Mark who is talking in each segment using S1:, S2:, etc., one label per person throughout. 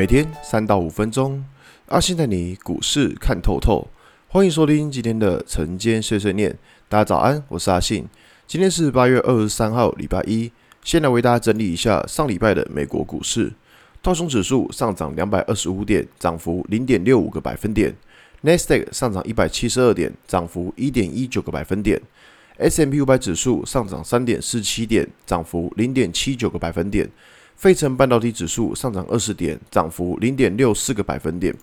S1: 每天三到五分钟，阿信带你股市看透透。欢迎收听今天的晨间碎碎念。大家早安，我是阿信。今天是八月二十三号，礼拜一。先来为大家整理一下上礼拜的美国股市。道琼指数上涨两百二十五点，涨幅零点六五个百分点。纳斯达克上涨一百七十二点，涨幅一点一九个百分点。S M P 五百指数上涨三点四七点，涨幅零点七九个百分点。费城半导体指数上涨二十点，涨幅零点六四个百分点。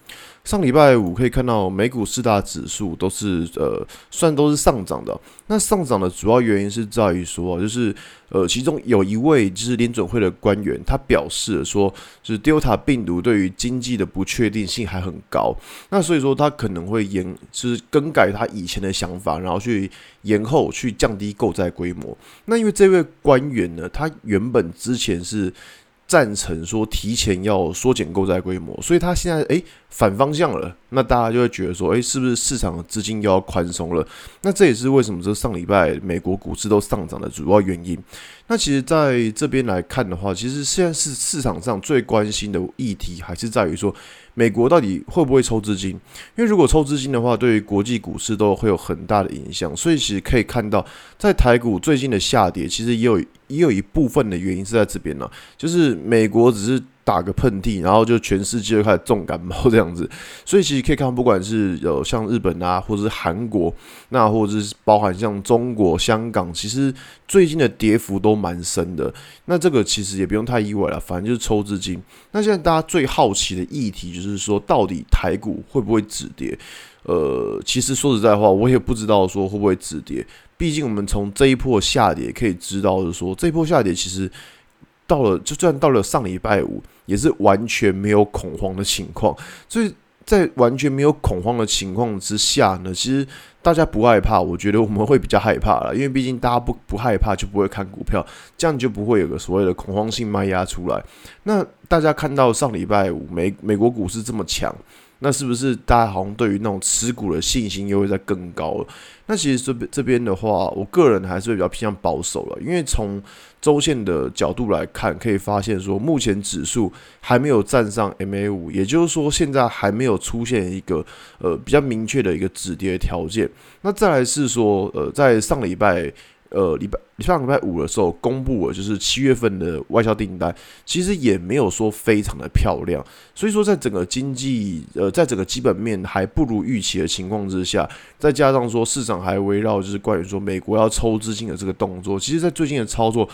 S1: 上礼拜五可以看到美股四大指数都是呃，算都是上涨的。那上涨的主要原因是在于说，就是呃，其中有一位就是联准会的官员，他表示了说，就是 Delta 病毒对于经济的不确定性还很高。那所以说他可能会延，就是更改他以前的想法，然后去延后去降低购债规模。那因为这位官员呢，他原本之前是。赞成说提前要缩减购债规模，所以他现在诶反方向了，那大家就会觉得说，诶是不是市场资金又要宽松了？那这也是为什么这上礼拜美国股市都上涨的主要原因。那其实在这边来看的话，其实现在是市场上最关心的议题，还是在于说。美国到底会不会抽资金？因为如果抽资金的话，对于国际股市都会有很大的影响。所以其实可以看到，在台股最近的下跌，其实也有也有一部分的原因是在这边呢，就是美国只是。打个喷嚏，然后就全世界就开始重感冒这样子，所以其实可以看，不管是有像日本啊，或者是韩国，那或者是包含像中国、香港，其实最近的跌幅都蛮深的。那这个其实也不用太意外了，反正就是抽资金。那现在大家最好奇的议题就是说，到底台股会不会止跌？呃，其实说实在话，我也不知道说会不会止跌。毕竟我们从这一波下跌可以知道的说，这一波下跌其实。到了，就算到了上礼拜五，也是完全没有恐慌的情况。所以在完全没有恐慌的情况之下呢，其实大家不害怕，我觉得我们会比较害怕了，因为毕竟大家不不害怕，就不会看股票，这样就不会有个所谓的恐慌性卖压出来。那大家看到上礼拜五美美国股市这么强。那是不是大家好像对于那种持股的信心又会在更高了？那其实这边这边的话，我个人还是会比较偏向保守了，因为从周线的角度来看，可以发现说，目前指数还没有站上 MA 五，也就是说，现在还没有出现一个呃比较明确的一个止跌条件。那再来是说，呃，在上礼拜。呃，礼拜上礼拜五的时候公布了，就是七月份的外销订单，其实也没有说非常的漂亮。所以说，在整个经济呃，在整个基本面还不如预期的情况之下，再加上说市场还围绕就是关于说美国要抽资金的这个动作，其实，在最近的操作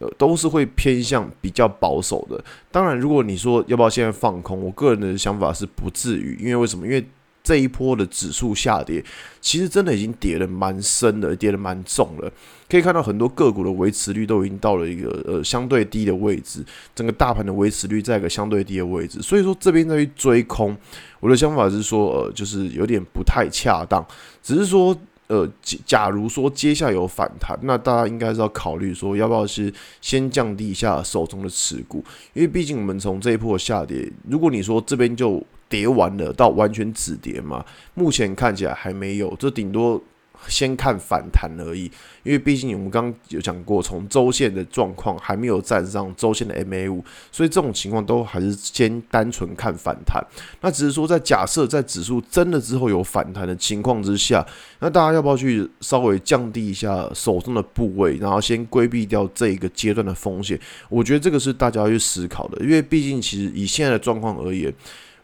S1: 呃都是会偏向比较保守的。当然，如果你说要不要现在放空，我个人的想法是不至于，因为为什么？因为这一波的指数下跌，其实真的已经跌得蛮深的，跌得蛮重了。可以看到很多个股的维持率都已经到了一个呃相对低的位置，整个大盘的维持率在一个相对低的位置。所以说这边在于追空，我的想法是说，呃，就是有点不太恰当。只是说，呃，假如说接下有反弹，那大家应该是要考虑说，要不要是先降低一下手中的持股，因为毕竟我们从这一波下跌，如果你说这边就。跌完了到完全止跌嘛？目前看起来还没有，这顶多先看反弹而已。因为毕竟我们刚刚有讲过，从周线的状况还没有站上周线的 MA 五，所以这种情况都还是先单纯看反弹。那只是说，在假设在指数真的之后有反弹的情况之下，那大家要不要去稍微降低一下手中的部位，然后先规避掉这一个阶段的风险？我觉得这个是大家要去思考的，因为毕竟其实以现在的状况而言。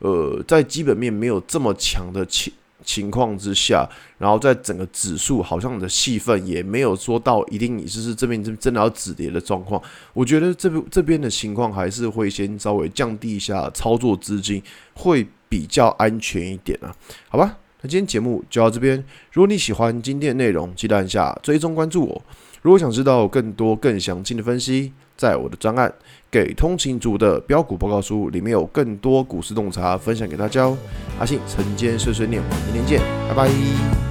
S1: 呃，在基本面没有这么强的情情况之下，然后在整个指数好像的戏份也没有说到一定你就是这边真真的要止跌的状况，我觉得这边这边的情况还是会先稍微降低一下操作资金，会比较安全一点啊，好吧？那今天节目就到这边，如果你喜欢今天的内容，记得按下追踪关注我。如果想知道更多更详尽的分析，在我的专案《给通勤族的标股报告书》里面有更多股市洞察分享给大家哦。阿信晨间碎碎念，我们明天见，拜拜。